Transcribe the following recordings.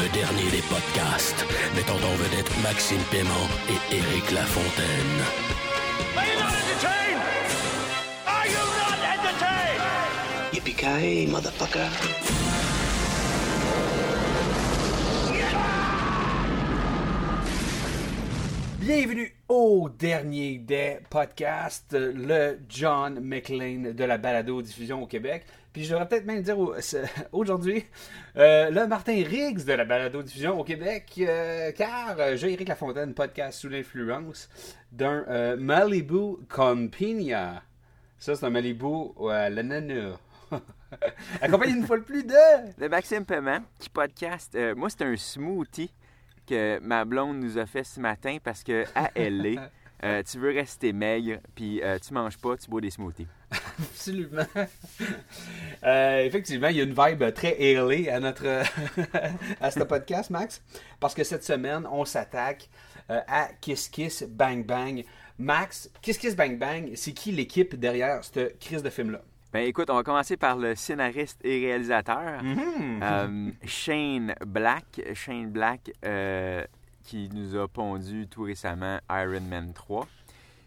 Le dernier des podcasts, mettant en vedette Maxime Paiement et Éric Lafontaine. Are you not entertained? Are you not entertained? Yippee-ki-yay, motherfucker. Bienvenue au dernier des podcasts, le John McLean de la balado-diffusion au Québec. Puis je devrais peut-être même dire aujourd'hui, euh, le Martin Riggs de la balado-diffusion au Québec, euh, car euh, j'ai Éric Lafontaine, podcast sous l'influence d'un euh, Malibu Compania. Ça, c'est un Malibu à l'ananas. Accompagné une fois de plus de... de Maxime Paiement qui podcast. moi, c'est un smoothie que ma blonde nous a fait ce matin parce que à LA, euh, tu veux rester maigre, puis euh, tu manges pas, tu bois des smoothies. Absolument. Euh, effectivement, il y a une vibe très ailée à notre à ce podcast, Max, parce que cette semaine, on s'attaque euh, à Kiss Kiss Bang Bang. Max, Kiss Kiss Bang Bang, c'est qui l'équipe derrière cette crise de film-là? Ben écoute, on va commencer par le scénariste et réalisateur euh, Shane Black. Shane Black euh, qui nous a pondu tout récemment Iron Man 3.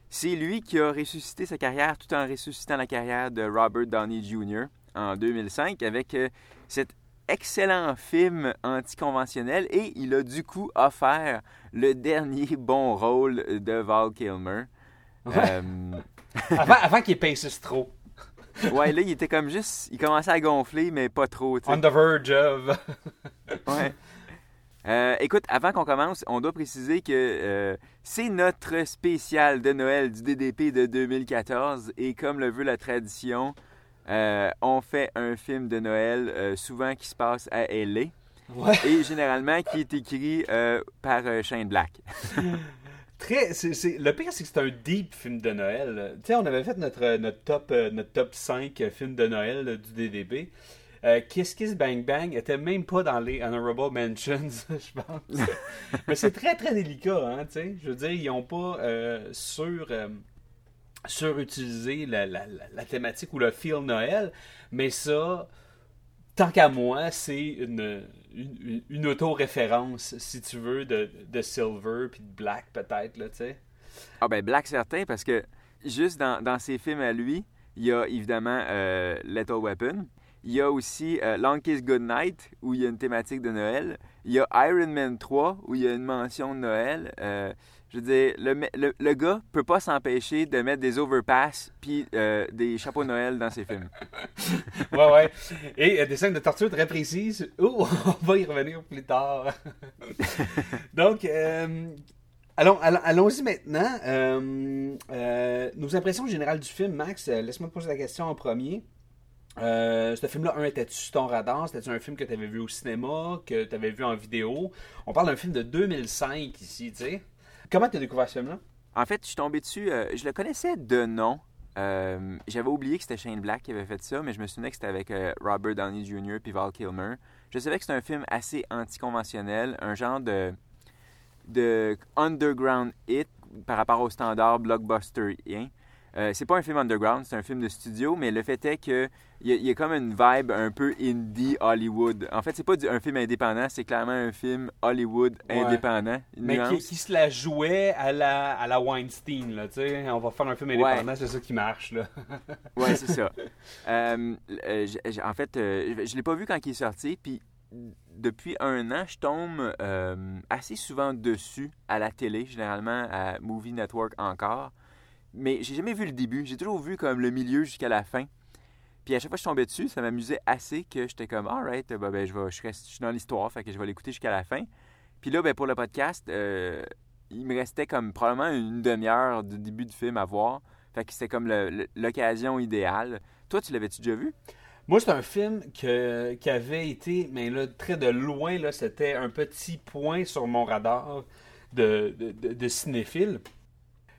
C'est lui qui a ressuscité sa carrière tout en ressuscitant la carrière de Robert Downey Jr. en 2005 avec euh, cet excellent film anticonventionnel et il a du coup offert le dernier bon rôle de Val Kilmer. Avant, avant qu'il épaississe trop. ouais, là, il était comme juste. Il commençait à gonfler, mais pas trop. tu sais. On the verge of. Ouais. Euh, écoute, avant qu'on commence, on doit préciser que euh, c'est notre spécial de Noël du DDP de 2014 et comme le veut la tradition, euh, on fait un film de Noël euh, souvent qui se passe à LA Ouais. et généralement qui est écrit par Shane Black. Le pire, c'est que c'est un deep film de Noël. On avait fait notre, notre, top, euh, notre top 5 films de Noël euh, du DDB. Euh, Kiss Kiss Bang Bang était même pas dans les Honorable Mentions, je pense. Mais c'est très, très délicat, hein, tu. Je veux dire, ils ont pas sur... surutilisé la, la thématique ou le feel Noël, mais ça, tant qu'à moi, c'est une, une, une auto-référence, si tu veux, de, de Silver puis de Black, peut-être, là, tu sais. Ah ben Black certain parce que juste dans, dans ses films à lui, il y a évidemment euh, Lethal Weapon. Il y a aussi euh, Long Kiss Goodnight où il y a une thématique de Noël. Il y a Iron Man 3 où il y a une mention de Noël. Euh, je veux dire, le, le, le gars peut pas s'empêcher de mettre des overpass puis euh, des chapeaux Noël dans ses films. Ouais, ouais. Et euh, des scènes de torture très précises. Oh, on va y revenir plus tard. Donc, euh, allons, allons, allons-y maintenant. Nos impressions générales du film, Max, laisse-moi te poser la question en premier. Ce film-là, un, était-tu sur ton radar? C'était-tu un film que tu avais vu au cinéma, que tu avais vu en vidéo? On parle d'un film de 2005 ici, tu sais. Comment tu as découvert ce film-là? En fait, je suis tombé dessus. euh, je le connaissais de nom. Euh, J'avais oublié que c'était Shane Black qui avait fait ça, mais je me souvenais que c'était avec euh, Robert Downey Jr. puis Val Kilmer. Je savais que c'était un film assez anticonventionnel, un genre de, de underground hit par rapport au standard blockbuster. Hein. Euh, c'est pas un film underground, c'est un film de studio, mais le fait est que il y, a- il y a comme une vibe un peu indie Hollywood. En fait, c'est pas du- un film indépendant, c'est clairement un film Hollywood Ouais. indépendant. Mais qui, se la jouait à la, à la Weinstein, là, tu sais. On va faire un film indépendant, c'est ça qui marche, là. Ouais, c'est ça. Euh, euh, j- j- en fait, je je l'ai pas vu quand il est sorti, puis depuis un an, je tombe euh, assez souvent dessus à la télé, généralement à Movie Network encore. Mais j'ai jamais vu le début. J'ai toujours vu comme le milieu jusqu'à la fin. Puis à chaque fois que je tombais dessus, ça m'amusait assez que j'étais comme, alright, ben, ben, je, vais, je, reste, je suis dans l'histoire, fait que je vais l'écouter jusqu'à la fin. Puis là, ben, pour le podcast, euh, il me restait comme probablement une demi-heure du début du film à voir. Fait que c'était comme l'occasion idéale. Toi, tu l'avais-tu déjà vu? Moi, c'est un film que, qui avait été, mais là, très de loin, là, c'était un petit point sur mon radar de, de, de- de cinéphile.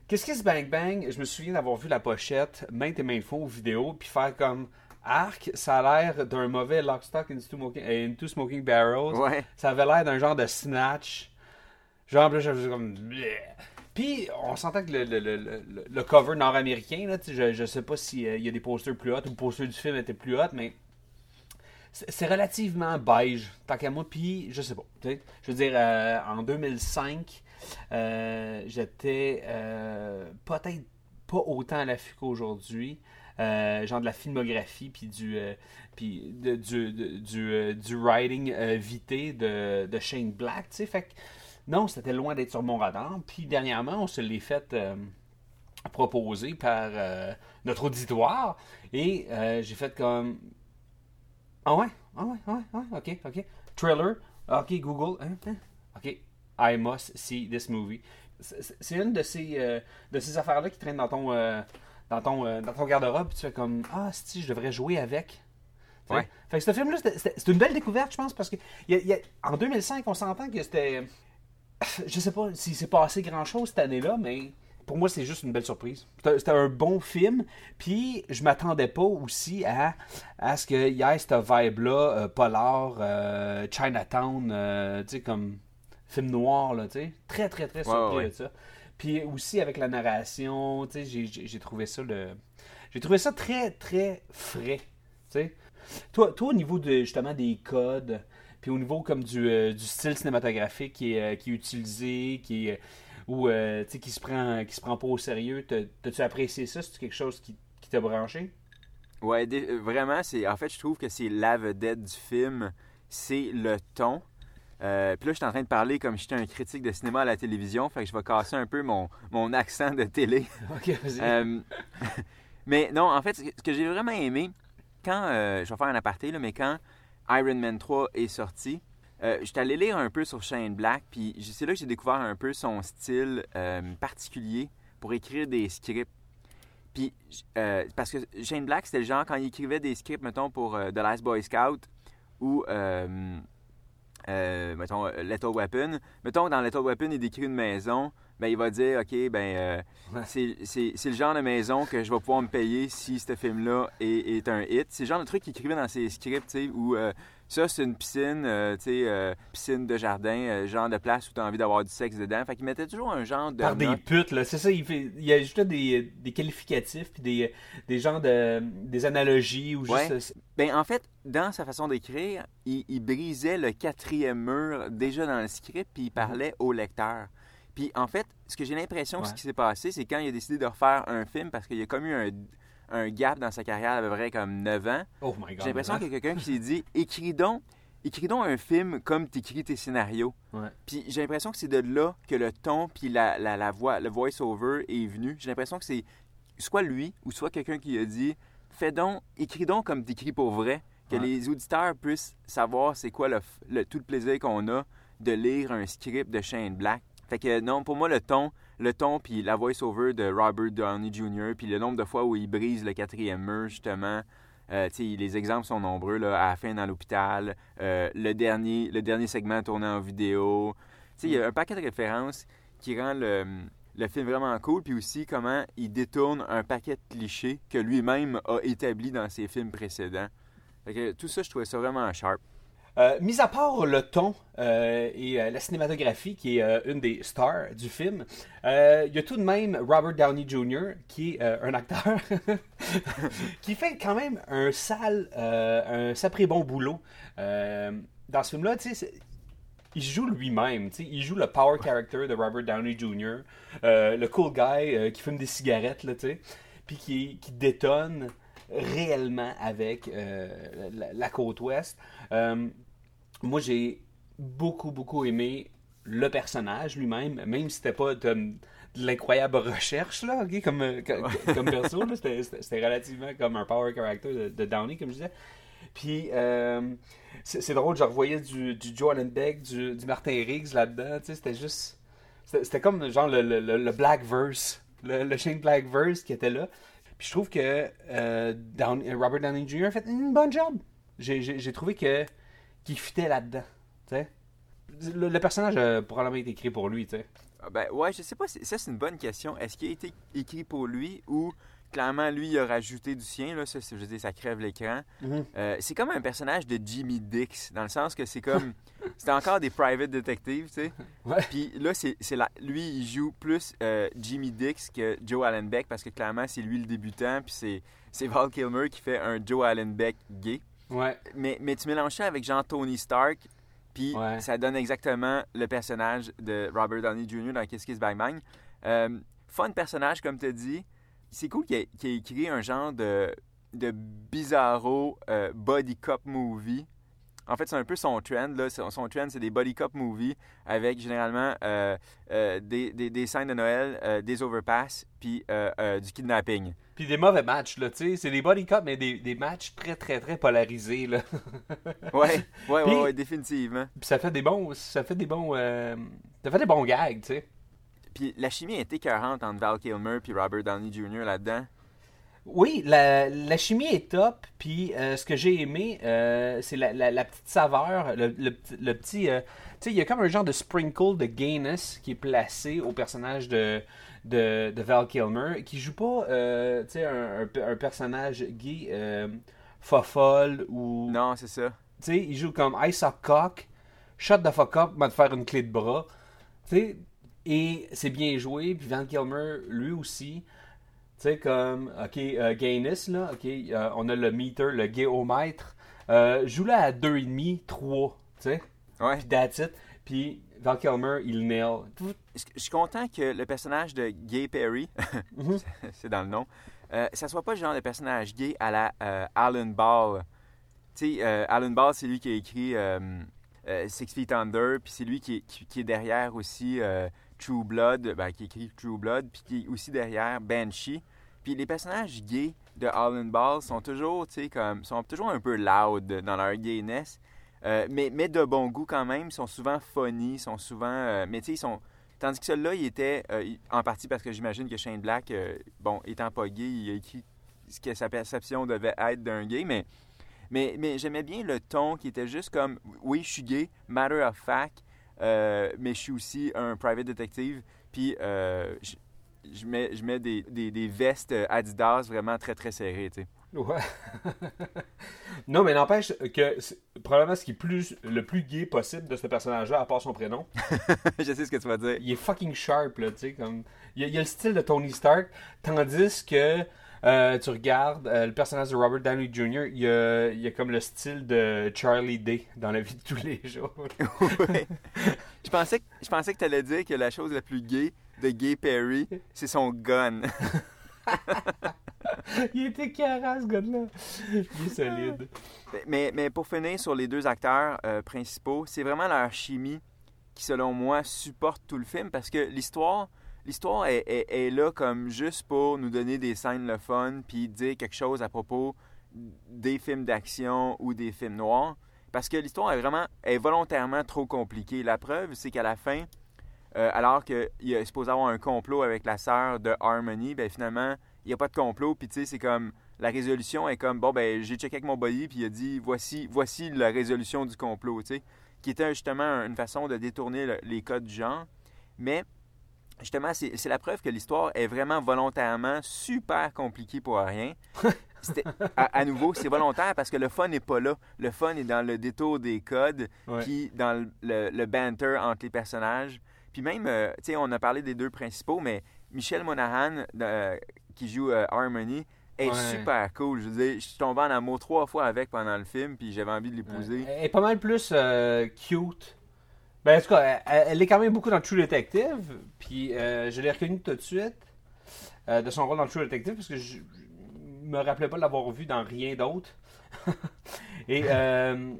Qu'est-ce que c'est Bang Bang? Je me souviens d'avoir vu la pochette maintes et maintes fois aux vidéos, puis faire comme Arc, ça a l'air d'un mauvais Lockstock into Smoking, euh, into Smoking Barrels. Ouais. Ça avait l'air d'un genre de Snatch. Genre, là, j'avais comme. Bleh. Puis, on s'entend que le, le, le, le- cover nord-américain, là, je, je sais pas s'il y a des posters plus hauts ou le poster du film était plus hot, mais c'est relativement beige, tant qu'à moi. Puis, je sais pas. Je veux dire, euh, en 2005, euh, j'étais euh, peut-être pas autant à l'affût qu'aujourd'hui. Euh, genre de la filmographie, puis du, du, du, du writing vité de, de Shane Black. tu sais. Fait que, non, c'était loin d'être sur mon radar. Puis, dernièrement, on se l'est fait. proposé par notre auditoire et j'ai fait comme ah ouais ah ouais ah ouais, ah ouais ok ok thriller ok Google hein, hein, ok I must see this movie c'est une de ces euh, de ces affaires là qui traînent dans ton euh, dans ton euh, dans ton garde-robe tu fais comme ah si je devrais jouer avec. Ouais. fait que ce film là c'est une belle découverte je pense parce que il y a- il y a- en 2005 on s'entend que c'était je sais pas s'il s'est passé grand chose cette année-là, mais pour moi, c'est juste une belle surprise. C'était c'était un bon film, puis je m'attendais pas aussi à, à ce qu'il y ait cette vibe-là, euh, polar, euh, Chinatown, euh, tu sais, comme film noir, là, tu sais. Très, très, très surpris ouais. de ça. Puis aussi avec la narration, tu sais, j'ai- trouvé ça le... J'ai trouvé ça très, très frais, tu sais. Toi, toi, au niveau de, justement des codes, puis au niveau comme du, euh, du style cinématographique qui est, euh, qui est utilisé, qui est, ou euh, tu sais, qui se prend qui se prend pas au sérieux, t'as- t'as-tu apprécié ça? C'est quelque chose qui, qui t'a branché? Ouais, euh, vraiment, c'est en fait, je trouve que c'est la vedette du film, c'est le ton. Euh, Puis là, je suis en train de parler comme si j'étais un critique de cinéma à la télévision, fait que je vais casser un peu mon, mon accent de télé. Ok, vas-y. Euh, mais non, en fait, ce que- j'ai vraiment aimé, quand, euh, je vais faire un aparté, là, mais quand Iron Man 3 est sorti, euh, j'étais allé lire un peu sur Shane Black, puis c'est là que j'ai découvert un peu son style euh, particulier pour écrire des scripts. Puis, parce que Shane Black, c'était le genre, quand il écrivait des scripts, mettons, pour The Last Boy Scout ou, euh, mettons, euh, Lethal Weapon, mettons, dans Lethal Weapon, il décrit une maison, ben, il va dire, OK, ben, euh, c'est- le genre de maison que je vais pouvoir me payer si ce film-là est, est un hit. C'est le genre de truc qu'il écrivait dans ses scripts, tu sais, où euh, ça, c'est une piscine, euh, tu sais, euh, piscine de jardin, euh, genre de place où tu as envie d'avoir du sexe dedans. Fait qu'il mettait toujours un genre de. Par des putes, là. C'est ça, il, fait, il ajoutait des, des qualificatifs, puis des, des genres de. des analogies, ou juste. Ouais. Ben, en fait, dans sa façon d'écrire, il, il brisait le quatrième mur déjà dans le script, puis il parlait au lecteur. Puis, en fait, ce que j'ai l'impression que ce Ouais. qui s'est passé, c'est quand il a décidé de refaire un film, parce qu'il y a comme eu un, un gap dans sa carrière à peu près comme 9 ans, Oh my god. j'ai l'impression qu'il y a quelqu'un qui s'est dit écris donc, écris donc un film comme tu écris tes scénarios. Ouais. Puis j'ai l'impression que c'est de là que le ton puis la, la, la voix, le voice-over est venu. J'ai l'impression que c'est soit lui ou soit quelqu'un qui a dit fais donc, écris donc comme tu écris pour vrai, que Ouais. les auditeurs puissent savoir c'est quoi le, le- tout le plaisir qu'on a de lire un script de Shane Black. Fait que non, pour moi, le ton, le ton puis la voice-over de Robert Downey Jr., puis le nombre de fois où il brise le quatrième mur, justement, euh, les exemples sont nombreux, là, à la fin dans l'hôpital, euh, le, dernier, le dernier segment tourné en vidéo. Il y a un paquet de références qui rend le, le film vraiment cool, puis aussi comment il détourne un paquet de clichés que lui-même a établi dans ses films précédents. Que tout ça, je trouvais ça vraiment sharp. Euh, mis à part le ton euh, et euh, la cinématographie, qui est une des stars du film, il y a tout de même Robert Downey Jr., qui est un acteur, qui fait quand même un sale, un sacré bon boulot. Dans ce film-là, il joue lui-même, il joue le power character de Robert Downey Jr., le cool guy qui fume des cigarettes, là, puis qui, qui détonne réellement avec la, côte ouest. Moi, j'ai beaucoup, beaucoup aimé le personnage lui-même, même si c'était pas de, de l'incroyable recherche, là, comme, euh, comme, comme perso, c'était, relativement comme un power character de, de Downey, comme je disais. Puis, euh, c'est, drôle, je revoyais du, du Joe Beck, du, du Martin Riggs là-dedans, tu sais, c'était juste... C'était, comme genre le, le, le- Black Verse, le, le Shane Black Verse qui était là. Puis je trouve que euh, Down- Robert Downey Jr. a fait une bonne job. J'ai trouvé que qu'il fitait là-dedans. tu sais. Le, le personnage a probablement été écrit pour lui. tu sais. Ah, Ben ouais, je sais pas, ça c'est une bonne question. Est-ce qu'il a été écrit pour lui ou clairement lui il a rajouté du sien, là, ça, je veux dire, ça crève l'écran. Mhm. Euh, c'est comme un personnage de Jimmy Dix, dans le sens que c'est comme. c'est encore des private detectives, tu sais. Ouais. Puis là, c'est, lui, il joue plus euh, Jimmy Dix que Joe Allen Beck parce que clairement, c'est lui le débutant, puis c'est, c'est Val Kilmer qui fait un Joe Allen Beck gay. Ouais. Mais, mais tu mélanges ça avec Jean-Tony Stark, puis Ouais. ça donne exactement le personnage de Robert Downey Jr. dans Kiss Kiss Bang Bang. Euh, fun personnage, comme tu as dit. C'est cool qu'il ait, qu'il ait écrit un genre de, de bizarro euh, body cop movie. En fait, c'est un peu son trend. Là. Son, son trend, c'est des body cop movies avec généralement euh, euh, des, des, des scènes de Noël, euh, des overpass, puis du kidnapping. Puis des mauvais matchs, là, tu sais. C'est des body cups, mais des, des matchs très, très, très polarisés, là. Ouais, ouais, Puis- ouais, ouais, définitivement. Puis ça fait des bons... Ça fait des bons... ça fait des bons gags, tu sais. Puis la chimie est écœurante entre Val Kilmer puis Robert Downey Jr. là-dedans. Oui, la, la chimie est top. Puis euh, ce que j'ai aimé, euh, c'est la, la- la petite saveur, le, le petit- le petit. euh, tu sais, il y a comme un genre de sprinkle de gayness qui est placé au personnage de, de, de Val Kilmer, qui joue pas, euh, tu sais, un, un- un personnage gay euh, fofolle ou. Non, c'est ça. Tu sais, il joue comme I suck cock, shut the fuck up, va te faire une clé de bras. Tu sais, et c'est bien joué. Puis Van Kilmer, lui aussi. Tu sais, comme, OK, euh, gayness, là, OK, euh, on a le meter, le gayomètre. Euh, joue là à 2,5, 3, tu sais. Ouais. Puis that's it. Puis Val Kilmer, il nail. Je suis content que le personnage de Gay Perry, Mhm. c'est dans le nom, euh, ça soit pas le genre de personnage gay à la euh, Alan Ball. Tu sais, euh, Alan Ball, c'est lui qui a écrit Six Feet Under, puis c'est lui qui est, qui- qui est derrière aussi True Blood, ben, qui écrit True Blood, puis qui est aussi derrière Banshee. Puis les personnages gays de Alan Ball sont toujours, tu sais, comme, sont toujours un peu loud dans leur gayness, euh, mais, mais de bon goût quand même. Ils sont souvent funny, sont souvent, euh, mais tu sais, ils sont Tandis que celui-là, il était, euh, en partie parce que j'imagine que Shane Black, bon, étant pas gay, il a écrit ce que sa perception devait être d'un gay, mais, mais, mais j'aimais bien le ton qui était juste comme, oui, je suis gay, matter of fact, euh, mais je suis aussi un private detective, puis euh, je, je mets, je mets des, des, des vestes Adidas vraiment très, très serrées, tu sais. Ouais. non, mais n'empêche que probablement ce qui est plus, le plus gay possible de ce personnage-là, à part son prénom, je sais ce que tu vas dire. il est fucking sharp, là, tu sais, comme... Il il y a le style de Tony Stark, tandis que euh, tu regardes euh, le personnage de Robert Downey Jr., il y a, il y a comme le style de Charlie Day dans la vie de tous les jours. Ouais. Je pensais, que- je pensais que tu allais dire que la chose la plus gay de Gay Perry, c'est son gun. il était carré, ce gars-là. Il est solide. Mais, mais pour finir sur les deux acteurs euh, principaux, c'est vraiment leur chimie qui, selon moi, supporte tout le film parce que l'histoire, l'histoire est, là comme juste pour nous donner des scènes le fun puis dire quelque chose à propos des films d'action ou des films noirs. Parce que l'histoire est vraiment est volontairement trop compliquée. La preuve, c'est qu'à la fin, euh, alors qu'il est supposé avoir un complot avec la sœur de Harmony, ben finalement, il n'y a pas de complot. Puis tu sais, c'est comme la résolution est comme bon ben j'ai checké avec mon body puis il a dit voici voici la résolution du complot, tu sais, qui était justement une façon de détourner le- les codes du genre. Mais justement, c'est la preuve que l'histoire est vraiment volontairement super compliquée pour rien. À, à nouveau, c'est volontaire parce que le fun n'est pas là. Le fun est dans le détour des codes, Ouais. puis dans le, le- le banter entre les personnages. Puis même, euh, tu sais, on a parlé des deux principaux, mais Michel Monaghan, euh, qui joue euh, Harmony, est Ouais. super cool. Je veux dire, je suis tombé en amour trois fois avec pendant le film, puis j'avais envie de l'épouser. Elle est pas mal plus cute. Ben, en tout cas, elle, elle est quand même beaucoup dans True Detective. Puis euh, je l'ai reconnue tout de suite euh, de son rôle dans True Detective parce que je, je me rappelais pas de l'avoir vu dans rien d'autre. Et euh,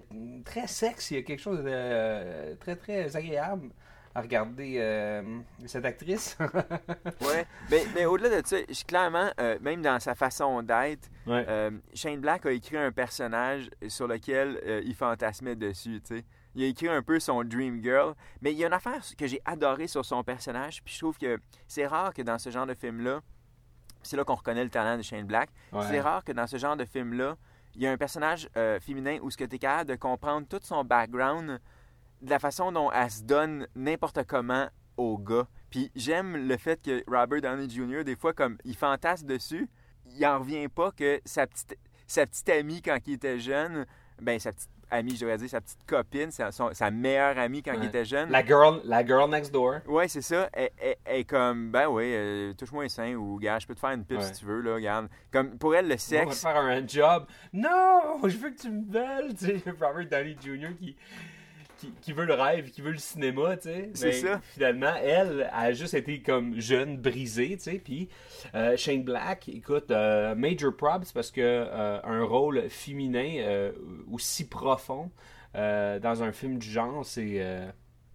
très sexe, il y a quelque chose de euh, très très agréable à regarder euh, cette actrice. Ouais, mais, mais au-delà de ça, je- clairement, euh, même dans sa façon d'être, ouais. Shane Black a écrit un personnage sur lequel il fantasmait dessus, tu sais. Il a écrit un peu son Dream Girl, mais il y a une affaire que j'ai adorée sur son personnage, puis je trouve que c'est rare que dans ce genre de film-là, C'est là qu'on reconnaît le talent de Shane Black. Ouais. C'est rare que dans ce genre de film-là, il y a un personnage euh, féminin où ce que tu es capable de comprendre tout son background de la façon dont elle se donne n'importe comment au gars. Puis j'aime le fait que Robert Downey Jr., des fois, comme il fantasme dessus, il en revient pas que sa petite, sa petite amie quand il était jeune, ben sa petite amie, je devrais dire, sa petite copine, sa, son- sa meilleure amie quand il était jeune. La girl, la girl next door. Ouais, c'est ça. Elle, est comme, ben oui, euh, touche-moi un sein ou, gars, je peux te faire une pipe Ouais. si tu veux, là, regarde. Comme, pour elle, le On va sexe, faire un job. Non, je veux que tu me veuilles. Tu sais, Robert Downey Jr. qui, qui, qui veut le rêve, qui veut le cinéma, tu sais. C'est ça. Finalement, elle a juste été comme jeune, brisée, tu sais. Puis euh, Shane Black, écoute, euh, major props parce que euh, un rôle féminin euh, aussi profond dans un film du genre, c'est.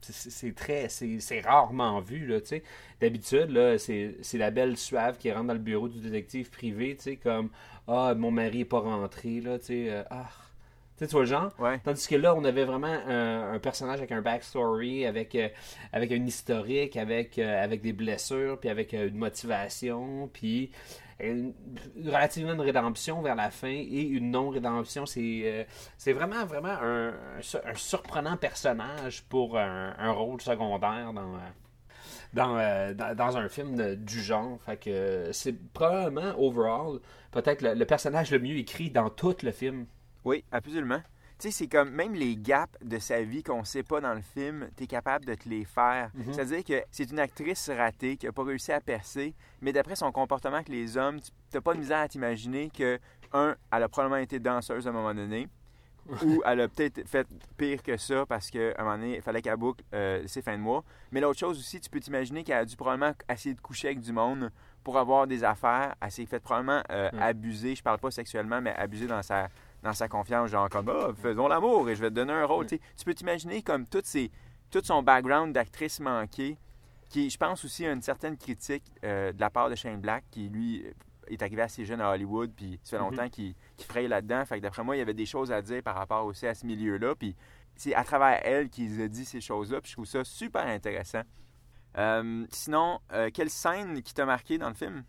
c'est- très c'est rarement vu là tu sais d'habitude là c'est la belle suave qui rentre dans le bureau du détective privé tu sais comme ah mon mari est pas rentré là tu sais ah tu vois le genre Ouais. tandis que là on avait vraiment un, un personnage avec un backstory avec euh, avec un historique avec euh, avec des blessures puis avec euh, une motivation puis une- relativement une rédemption vers la fin et une non-rédemption. C'est c'est vraiment, vraiment un, un su- un surprenant personnage pour un, un rôle secondaire dans, dans, euh, dans, dans un film de- du genre. Fait que euh, c'est probablement, overall, peut-être le, le personnage le mieux écrit dans tout le film. Oui, absolument. Tu sais, c'est comme même les gaps de sa vie qu'on sait pas dans le film, tu es capable de te les faire. C'est-à-dire que c'est une actrice ratée qui a pas réussi à percer, mais d'après son comportement avec les hommes, tu n'as pas de misère à t'imaginer que, un, elle a probablement été danseuse à un moment donné, ou elle a peut-être fait pire que ça parce qu'à un moment donné, il fallait qu'elle boucle euh, ses fins de mois. Mais l'autre chose aussi, tu peux t'imaginer qu'elle a dû probablement essayer de coucher avec du monde pour avoir des affaires. Elle s'est fait probablement euh, abuser, je parle pas sexuellement, mais abuser dans sa, dans sa confiance, genre comme Ah, faisons l'amour et je vais te donner un rôle. Tu sais, Tu peux t'imaginer comme toutes ces, tout son background d'actrice manquée, qui, je pense aussi, a une certaine critique euh, de la part de Shane Black, qui lui est arrivé assez jeune à Hollywood, puis ça fait longtemps qu'il qu'il fraye là-dedans. Fait que d'après moi, il y avait des choses à dire par rapport aussi à ce milieu-là. Puis c'est à travers elle qu'il a dit ces choses-là, puis je trouve ça super intéressant. Euh, sinon, euh, quelle scène qui t'a marqué dans le film?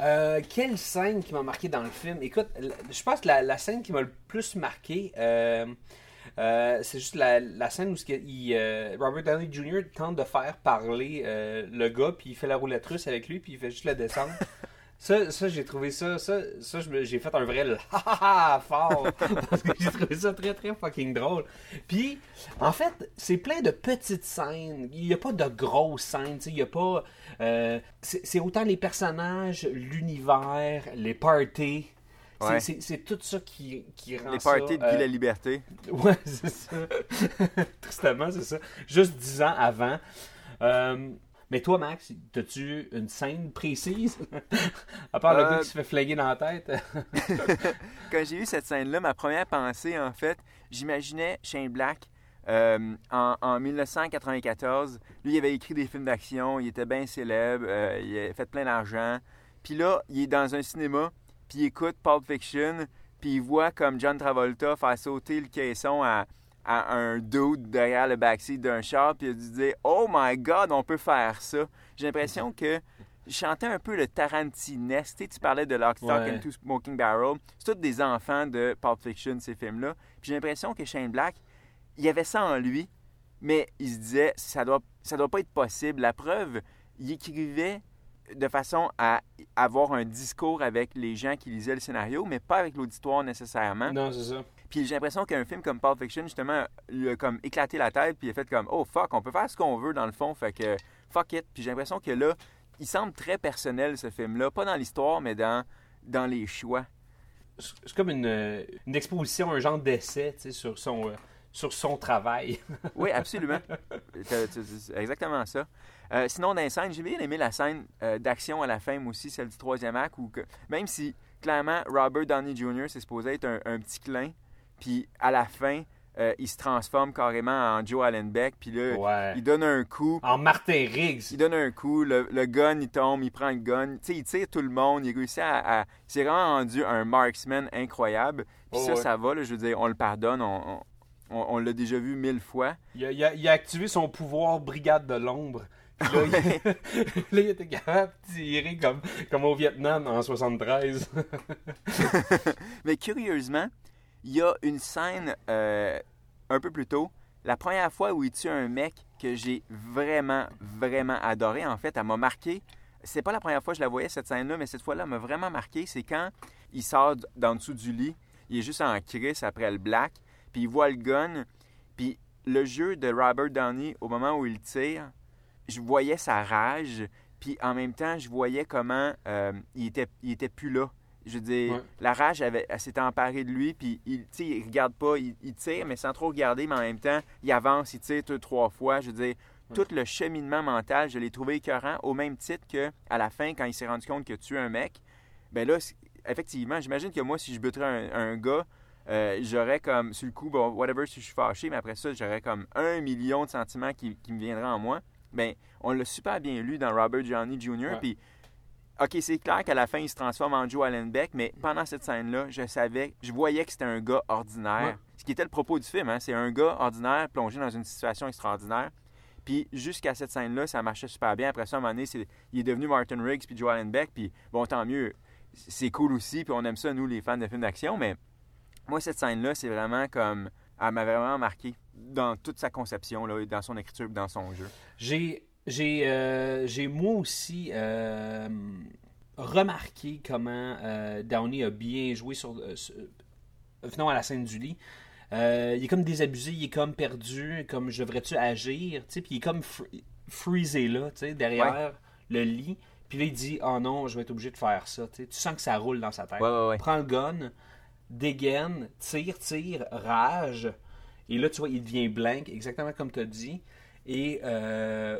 Euh, quelle scène qui m'a marqué dans le film? Écoute, je pense que la, scène qui m'a le plus marqué, euh, euh, c'est juste la, scène où euh, Robert Downey Jr. tente de faire parler le gars, puis il fait la roulette russe avec lui, puis il fait juste le descendre. Ça, ça j'ai trouvé ça, ça, ça j'ai fait un vrai ha fort parce que j'ai trouvé ça très très fucking drôle. Puis, en fait, c'est plein de petites scènes. Il n'y a pas de grosses scènes, il y a pas. euh, c'est autant les personnages, l'univers, les parties. C'est- Ouais. C'est tout ça qui, qui rend Les ça, parties de euh, Guy la Liberté. Ouais, c'est ça. Tristement, c'est ça. Juste dix ans avant. Euh, mais toi, Max, as-tu une scène précise? à part le Euh, gars qui se fait flinguer dans la tête. Quand j'ai vu cette scène-là, ma première pensée, en fait, j'imaginais Shane Black euh, en, en 1994. Lui, il avait écrit des films d'action, il était bien célèbre, euh, il a fait plein d'argent. Puis là, il est dans un cinéma, puis il écoute Pulp Fiction, puis il voit comme John Travolta faire sauter le caisson à, à un dude derrière le backseat d'un char, puis il a dû dire « Oh my God, on peut faire ça! » J'ai l'impression que je chantais un peu le Tarantinesque. Tu sais, tu parlais de Lock, Stock Ouais. and Two Smoking Barrel. C'est tous des enfants de Pulp Fiction, ces films-là. Puis j'ai l'impression que Shane Black, il y avait ça en lui, mais il se disait, ça doit, ça doit pas être possible. La preuve, il écrivait de façon à avoir un discours avec les gens qui lisaient le scénario, mais pas avec l'auditoire nécessairement. non, c'est ça. Puis j'ai l'impression qu'un film comme Pulp Fiction, justement, lui a comme éclaté la tête, puis il a fait comme, oh fuck, on peut faire ce qu'on veut dans le fond, fait que fuck it. Puis j'ai l'impression que là, il semble très personnel ce film-là, pas dans l'histoire, mais dans, dans les choix. C'est comme une, une exposition, un genre d'essai tu sais, sur son, euh, sur son travail. Oui, absolument. Exactement ça. Euh, sinon, dans les scènes, j'ai bien aimé la scène euh, d'action à la fin, aussi, celle du troisième acte, où que, même si, clairement, Robert Downey Jr., c'est supposé être un, un petit clin, puis à la fin, euh, il se transforme carrément en Joe Allenbeck, puis là, Ouais. il donne un coup, En Martin Riggs. il donne un coup, le, le gun, il tombe, il prend le gun, tu sais, il tire tout le monde, il réussit à... à- il s'est vraiment rendu un marksman incroyable, puis Oh, ça, ouais. ça va, là, je veux dire, on le pardonne, on, on- l'a déjà vu mille fois. Il a, il a- il a activé son pouvoir brigade de l'ombre. Là, il, là, il était capable de tirer comme, comme au Vietnam en 73. Mais curieusement, il y a une scène euh, un peu plus tôt, la première fois où il tue un mec que j'ai vraiment, vraiment adoré. En fait, elle m'a marqué. C'est pas la première fois que je la voyais, cette scène-là, mais cette fois-là, elle m'a vraiment marqué. C'est quand il sort d'en dessous du lit, il est juste en crise après le black, puis il voit le gun, puis le jeu de Robert Downey, au moment où il tire, je voyais sa rage, puis en même temps, je voyais comment euh, il, était, il était plus là. Je veux dire, Ouais. la rage, avait, elle s'était emparée de lui, puis il, tu sais, il regarde pas, il, il tire, mais sans trop regarder, mais en même temps, il avance, il tire deux, trois fois. Je veux dire, tout le cheminement mental, je l'ai trouvé écœurant, au même titre que à la fin, quand il s'est rendu compte qu'il a tué un mec, ben là, effectivement, j'imagine que moi, si je buterais un, un gars, euh, j'aurais comme, sur le coup, bon, whatever, si je suis fâché, mais après ça, j'aurais comme un million de sentiments qui, qui me viendraient en moi. Ben, on l'a super bien lu dans Robert Johnny Jr., puis OK, c'est clair qu'à la fin, il se transforme en Joe Allenbeck, mais pendant cette scène-là, je savais, je voyais que c'était un gars ordinaire. Ouais. Ce qui était le propos du film, hein, c'est un gars ordinaire plongé dans une situation extraordinaire. Puis jusqu'à cette scène-là, ça marchait super bien. Après ça, à un moment donné, il est devenu Martin Riggs puis Joe Allenbeck, puis bon, tant mieux, c'est cool aussi, puis on aime ça, nous, les fans de films d'action, mais moi, cette scène-là, c'est vraiment comme... Elle m'a vraiment marqué dans toute sa conception, là, dans son écriture, dans son jeu. J'ai, j'ai, euh, j'ai moi aussi euh, remarqué comment euh, Downey a bien joué sur, euh, sur- venons à la scène du lit. Il est comme désabusé, il est comme perdu, comme je devrais-tu agir, tu sais, puis il est comme fr- freezé là, tu sais, derrière le lit. Puis là, il dit, oh non, je vais être obligé de faire ça, tu sais. Tu sens que ça roule dans sa tête. Ouais, ouais, ouais. Prends le gun, dégaine, tire, tire, rage. Et là, tu vois, il devient blank, exactement comme tu as dit. Et euh,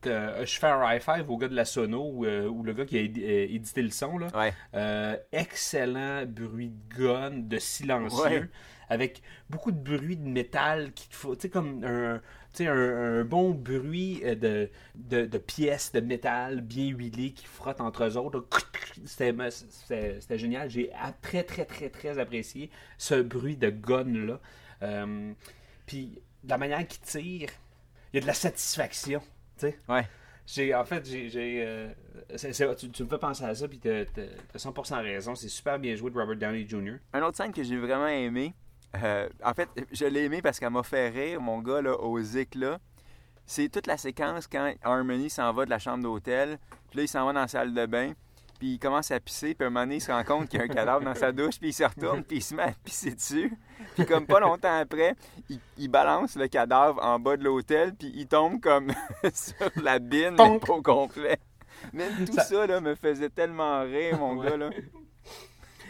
t'as- je fais un high five au gars de la sono ou, euh, ou le gars qui a édi- euh, édité le son. Là. Ouais. Euh, excellent bruit de gun, de silencieux, Ouais. avec beaucoup de bruit de métal qui te faut, tu sais, comme un, un, un bon bruit euh, de, de, de pièces de métal bien huilées qui frottent entre eux autres. C'était, génial. J'ai très, très, très, très apprécié ce bruit de gun-là. Euh, puis, la manière qu'il tire, y a de la satisfaction, tu sais. Ouais. J'ai, en fait, j'ai, j'ai, euh, c'est- c'est- tu, tu me fais penser à ça, puis t'as, t'as- t'as 100% raison. C'est super bien joué de Robert Downey Jr. Un autre scène que j'ai vraiment aimé, euh, en fait, je l'ai aimé parce qu'elle m'a fait rire, mon gars, là, au Zik, là. C'est toute la séquence quand Harmony s'en va de la chambre d'hôtel, puis là, il s'en va dans la salle de bain, puis il commence à pisser, puis à un moment donné, il se rend compte qu'il y a un cadavre dans sa douche, puis il se retourne, puis il se met à pisser dessus. Puis comme pas longtemps après, il, il balance le cadavre en bas de l'hôtel, puis il tombe comme sur la bine, mais au complet. Même tout Ça- ça, là, me faisait tellement rire, mon Ouais. gars, là.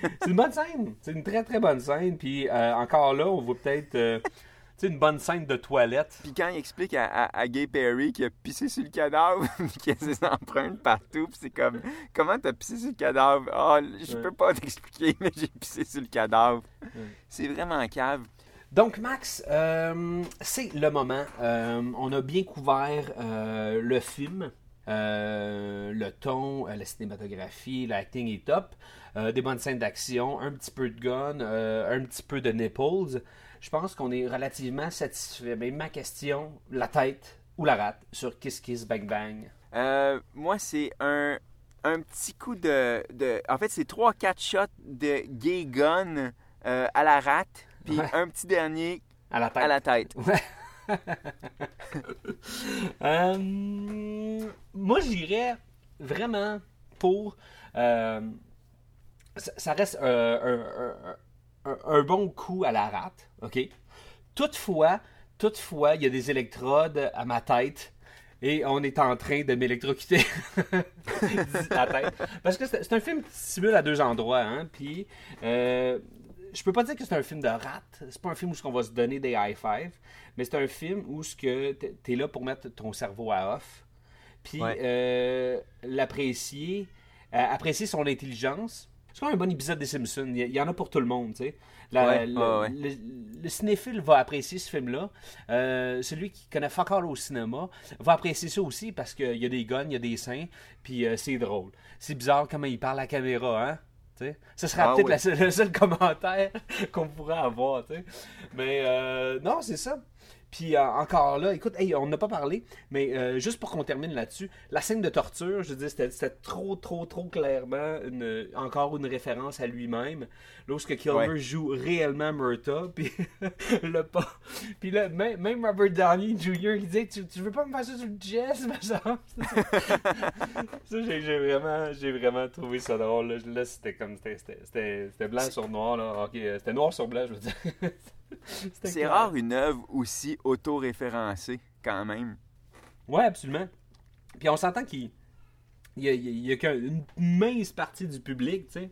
C'est une bonne scène. C'est une très, très bonne scène. Puis euh, encore là, on voit peut-être euh, sais, une bonne scène de toilette. Puis quand il explique à, à, à Gay Perry qu'il a pissé sur le cadavre, qu'il y a ses empreintes partout, puis c'est comme, comment t'as pissé sur le cadavre? Ah, je Ouais. peux pas t'expliquer, mais j'ai pissé sur le cadavre. C'est vraiment cave. Donc, Max, euh, c'est le moment. Euh, on a bien couvert euh, le film. Euh, le ton, euh, la cinématographie, l'acting est top. Euh, des bonnes scènes d'action, un petit peu de gun, euh, un petit peu de nipples. Je pense qu'on est relativement satisfait. Mais ma question, la tête ou la rate sur Kiss Kiss Bang Bang? Euh, moi, c'est un, un petit coup de, de... En fait, c'est 3-4 shots de gay gun euh, à la rate, puis Ouais. un petit dernier À la tête. à la tête. Euh, moi, j'irais vraiment pour. ça, reste un, un- un- un bon coup à la rate, OK? Toutefois, toutefois, il y a des électrodes à ma tête et on est en train de m'électrocuter la tête. Parce que c'est un film qui simule à deux endroits, hein? Puis, euh, je peux pas dire que c'est un film de rate. C'est pas un film où on va se donner des high five, mais c'est un film où ce que t'es- t'es là pour mettre ton cerveau à off, puis Ouais. euh, l'apprécier, euh, apprécier son intelligence. C'est comme un bon épisode des Simpsons. Il y, en a pour tout le monde, tu sais. La- Ouais, le, ouais, ouais. le- le cinéphile va apprécier ce film-là. Euh, celui qui connaît fuck all au cinéma va apprécier ça aussi parce qu'il y a des guns, il y a des seins, puis euh, c'est drôle. C'est bizarre comment il parle à la caméra, hein? Ce sera Ah peut-être oui. le seul commentaire qu'on pourrait avoir, tu sais. Mais euh, non, c'est ça. Puis euh, encore là, écoute, hey, on n'a pas parlé, mais euh, juste pour qu'on termine là-dessus, la scène de torture, je veux dire, c'était, trop, trop, trop clairement une, encore une référence à lui-même. Lorsque Kilmer Ouais. joue réellement Murta, puis le pas. Puis là, même, même Robert Downey Jr. il disait tu, tu veux pas me ça sur le chest, ma chance? ça, j'ai, vraiment, vraiment trouvé ça drôle. Là, Là, c'était comme, c'était, blanc sur noir, là. Ok, euh, c'était noir sur blanc, je veux dire. C'est rare une œuvre aussi auto-référencée, quand même. Ouais, absolument. Puis on s'entend qu'il il y a, il y qu'une mince partie du public, tu sais,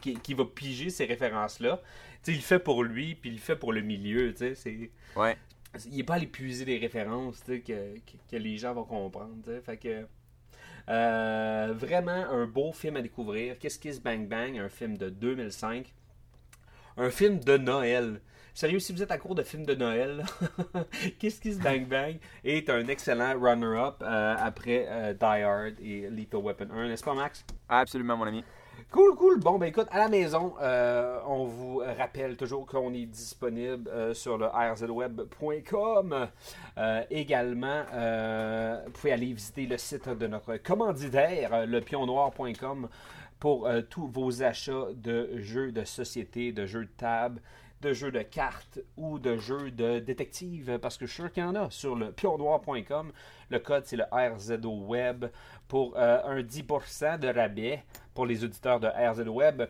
qui, qui va piger ces références-là. Tu sais, il le fait pour lui, puis il le fait pour le milieu, tu sais. C'est... Ouais. Il n'est pas allé puiser des références, tu sais, que, que, que les gens vont comprendre, tu sais. Fait que... euh, vraiment un beau film à découvrir. Kiss Kiss Bang Bang, un film de 2005. Un film de Noël. Sérieux, si vous êtes à court de films de Noël, Kiss Kiss Bang Bang? Est un excellent runner-up euh, après euh, Die Hard et Lethal Weapon 1, n'est-ce pas, Max? Absolument, mon ami. Cool, cool. Bon, ben écoute, à la maison, euh, on vous rappelle toujours qu'on est disponible euh, sur le rzweb.com. Euh, également, vous pouvez aller visiter le site de notre commanditaire, lepionnoir.com, pour tous vos achats de jeux de société, de jeux de table, de jeux de cartes ou de jeux de détective, parce que je suis sûr qu'il y en a sur le pionnoir.com. Le code, c'est le RZO Web pour euh, un 10% de rabais pour les auditeurs de RZO Web.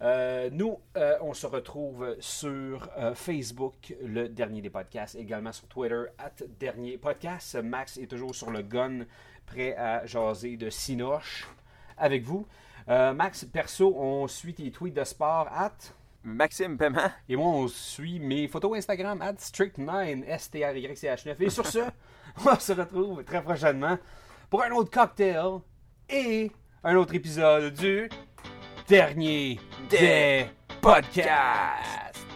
Euh, nous, euh, on se retrouve sur Facebook, le dernier des podcasts, également sur Twitter, at dernier podcast. Max est toujours sur le gun, prêt à jaser de Sinoche avec vous. Max, perso, on suit tes tweets de sport, at... Maxime Paiement. Et moi, on suit mes photos Instagram, at strict9, S-T-R-Y-C-H-9. Et sur ce, on se retrouve très prochainement pour un autre cocktail et un autre épisode du dernier des podcasts.